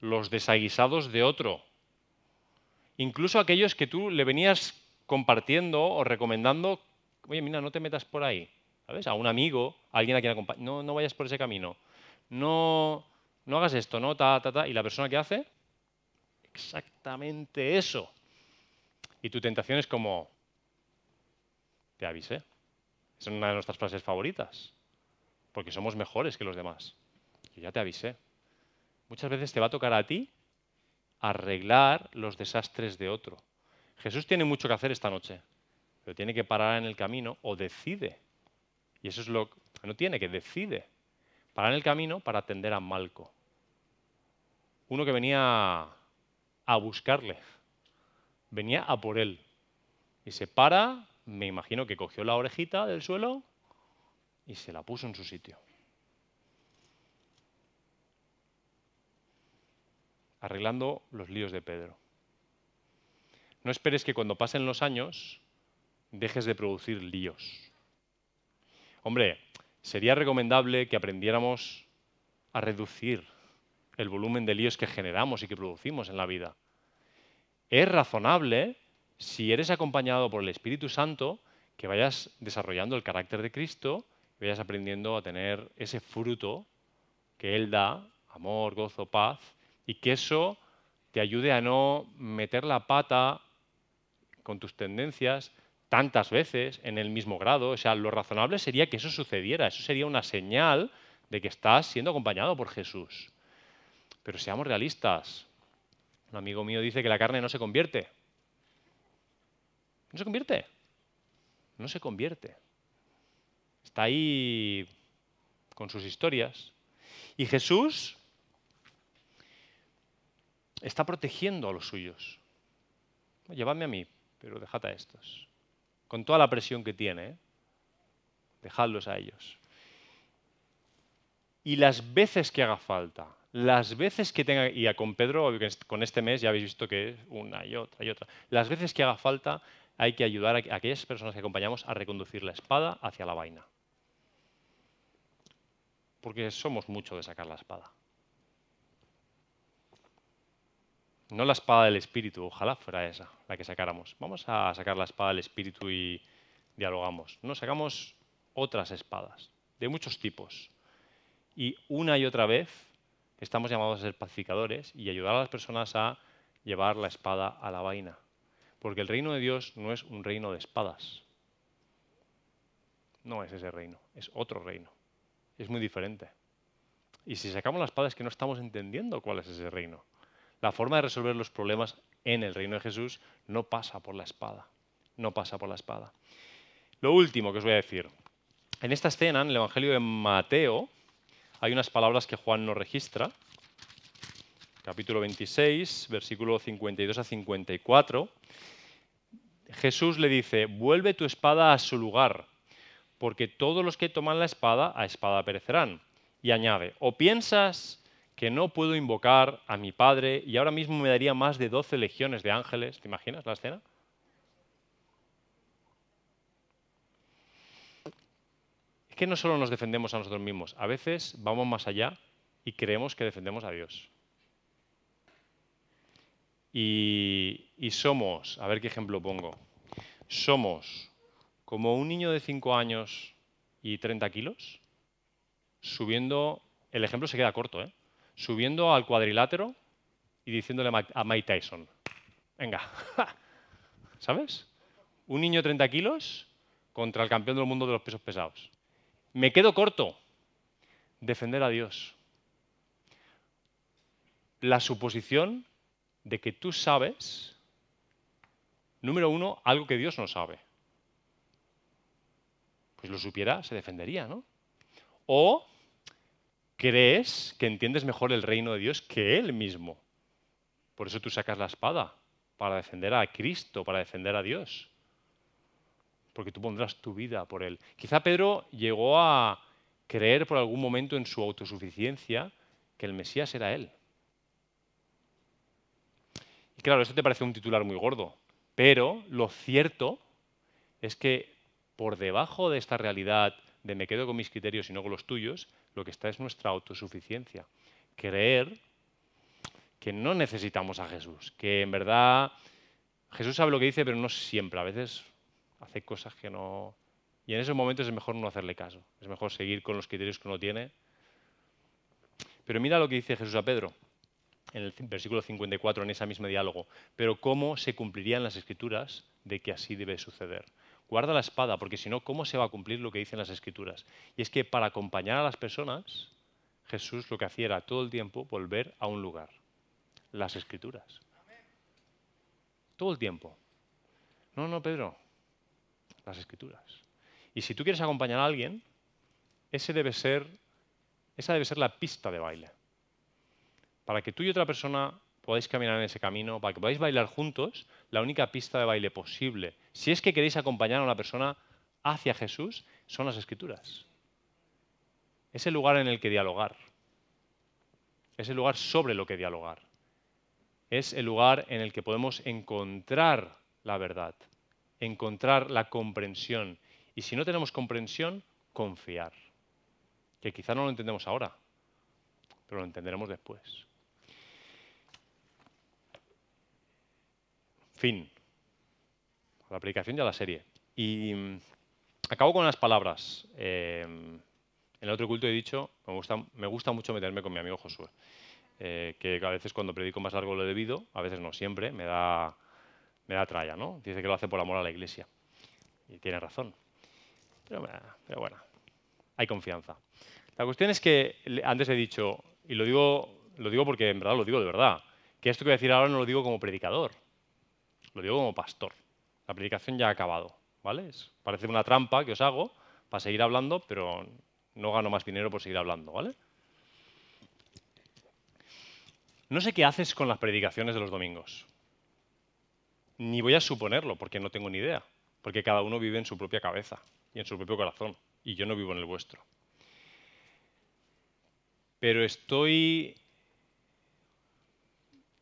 los desaguisados de otro. Incluso aquellos que tú le venías compartiendo o recomendando, oye, mira, no te metas por ahí. ¿Sabes? A un amigo, a alguien a quien acompaña. No, no vayas por ese camino. No, no hagas esto, no, ta, ta, ta. ¿Y la persona que hace? Exactamente eso. Y tu tentación es como, te avisé. Es una de nuestras frases favoritas. Porque somos mejores que los demás. Yo ya te avisé. Muchas veces te va a tocar a ti arreglar los desastres de otro. Jesús tiene mucho que hacer esta noche, pero tiene que parar en el camino o decide. Y eso es lo que no tiene, que decide. Parar en el camino para atender a Malco. Uno que venía a buscarle, venía a por él. Y se para, me imagino que cogió la orejita del suelo y se la puso en su sitio. Arreglando los líos de Pedro. No esperes que cuando pasen los años dejes de producir líos. Hombre, sería recomendable que aprendiéramos a reducir el volumen de líos que generamos y que producimos en la vida. Es razonable si eres acompañado por el Espíritu Santo, que vayas desarrollando el carácter de Cristo, y vayas aprendiendo a tener ese fruto que Él da, amor, gozo, paz, y que eso te ayude a no meter la pata con tus tendencias tantas veces en el mismo grado. O sea, lo razonable sería que eso sucediera. Eso sería una señal de que estás siendo acompañado por Jesús. Pero seamos realistas. Un amigo mío dice que la carne no se convierte. No se convierte. No se convierte. Está ahí con sus historias. Y Jesús está protegiendo a los suyos. Llevadme a mí, pero dejad a estos. Con toda la presión que tiene, ¿eh? dejadlos a ellos. Y las veces que haga falta, las veces que tenga, y con Pedro, con este mes ya habéis visto que es una y otra y otra, las veces que haga falta, hay que ayudar a aquellas personas que acompañamos a reconducir la espada hacia la vaina. Porque somos mucho de sacar la espada. No la espada del espíritu, ojalá fuera esa la que sacáramos. Vamos a sacar la espada del espíritu y dialogamos. No, sacamos otras espadas, de muchos tipos. Y una y otra vez estamos llamados a ser pacificadores y ayudar a las personas a llevar la espada a la vaina. Porque el reino de Dios no es un reino de espadas. No es ese reino, es otro reino. Es muy diferente. Y si sacamos la espada es que no estamos entendiendo cuál es ese reino. La forma de resolver los problemas en el reino de Jesús no pasa por la espada. No pasa por la espada. Lo último que os voy a decir. En esta escena, en el Evangelio de Mateo, hay unas palabras que Juan no registra. Capítulo 26, versículo 52 a 54. Jesús le dice, vuelve tu espada a su lugar, porque todos los que toman la espada a espada perecerán. Y añade, o piensas que no puedo invocar a mi Padre y ahora mismo me daría más de 12 legiones de ángeles, ¿te imaginas la escena? Es que no solo nos defendemos a nosotros mismos, a veces vamos más allá y creemos que defendemos a Dios. Y, somos, a ver qué ejemplo pongo, somos como un niño de 5 años y 30 kilos, subiendo, el ejemplo se queda corto, ¿eh? subiendo al cuadrilátero y diciéndole a Mike Tyson, venga, ¿sabes? Un niño de 30 kilos contra el campeón del mundo de los pesos pesados. Me quedo corto. Defender a Dios. La suposición de que tú sabes Número uno, algo que Dios no sabe. Pues lo supiera, se defendería, ¿no? O crees que entiendes mejor el reino de Dios que Él mismo. Por eso tú sacas la espada, para defender a Cristo, para defender a Dios. Porque tú pondrás tu vida por Él. Quizá Pedro llegó a creer por algún momento en su autosuficiencia que el Mesías era Él. Claro, esto te parece un titular muy gordo, pero lo cierto es que por debajo de esta realidad de me quedo con mis criterios y no con los tuyos, lo que está es nuestra autosuficiencia. Creer que no necesitamos a Jesús, que en verdad Jesús sabe lo que dice, pero no siempre. A veces hace cosas que no... Y en esos momentos es mejor no hacerle caso. Es mejor seguir con los criterios que uno tiene. Pero mira lo que dice Jesús a Pedro en el versículo 54, en ese mismo diálogo. Pero cómo se cumplirían las escrituras de que así debe suceder. Guarda la espada, porque si no, ¿cómo se va a cumplir lo que dicen las escrituras? Y es que para acompañar a las personas, Jesús lo que hacía era todo el tiempo volver a un lugar, las escrituras. Todo el tiempo. No, no, Pedro, las escrituras. Y si tú quieres acompañar a alguien, ese debe ser, esa debe ser la pista de baile. Para que tú y otra persona podáis caminar en ese camino, para que podáis bailar juntos, la única pista de baile posible, si es que queréis acompañar a una persona hacia Jesús, son las escrituras. Es el lugar en el que dialogar. Es el lugar sobre lo que dialogar. Es el lugar en el que podemos encontrar la verdad, encontrar la comprensión. Y si no tenemos comprensión, confiar. Que quizá no lo entendemos ahora, pero lo entenderemos después. Fin. La predicación ya la serie. Y mm, acabo con unas palabras. Eh, en el otro culto he dicho, me gusta, mucho meterme con mi amigo Josué. Eh, que a veces cuando predico más largo lo debido, a veces no siempre, me da, me da tralla, ¿no? Dice que lo hace por amor a la iglesia. Y tiene razón. Pero, pero bueno, hay confianza. La cuestión es que antes he dicho, y lo digo, lo digo porque en verdad lo digo de verdad, que esto que voy a decir ahora no lo digo como predicador, lo digo como pastor. La predicación ya ha acabado, ¿vale? parece una trampa que os hago para seguir hablando, pero no gano más dinero por seguir hablando, ¿vale? No sé qué haces con las predicaciones de los domingos. Ni voy a suponerlo, porque no tengo ni idea. Porque cada uno vive en su propia cabeza y en su propio corazón. Y yo no vivo en el vuestro. Pero estoy.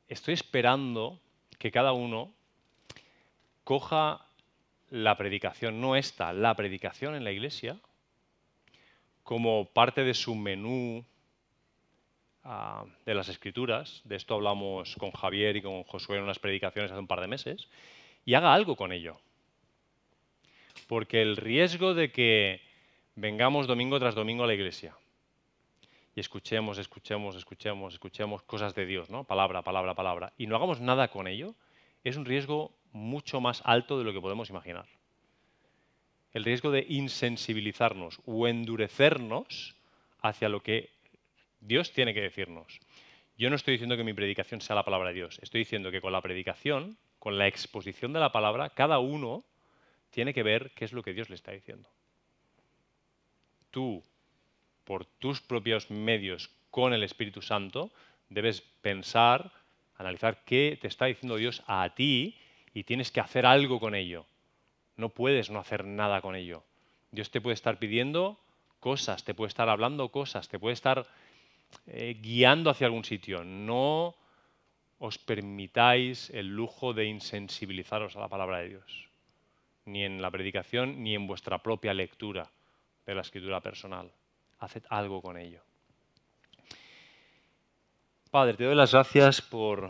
Estoy esperando que cada uno coja la predicación, no esta, la predicación en la iglesia, como parte de su menú ah, de las escrituras. De esto hablamos con Javier y con Josué en unas predicaciones hace un par de meses. Y haga algo con ello. Porque el riesgo de que vengamos domingo tras domingo a la iglesia y escuchemos, escuchemos, escuchemos, escuchemos cosas de Dios, ¿no? Palabra, palabra, palabra, y no hagamos nada con ello, es un riesgo mucho más alto de lo que podemos imaginar. El riesgo de insensibilizarnos o endurecernos hacia lo que Dios tiene que decirnos. Yo no estoy diciendo que mi predicación sea la palabra de Dios, estoy diciendo que con la predicación, con la exposición de la palabra, cada uno tiene que ver qué es lo que Dios le está diciendo. Tú, por tus propios medios con el Espíritu Santo, debes pensar, analizar qué te está diciendo Dios a ti y tienes que hacer algo con ello. No puedes no hacer nada con ello. Dios te puede estar pidiendo cosas, te puede estar hablando cosas, te puede estar eh, guiando hacia algún sitio. No os permitáis el lujo de insensibilizaros a la palabra de Dios, ni en la predicación ni en vuestra propia lectura de la escritura personal. Haced algo con ello. Padre, te doy las gracias por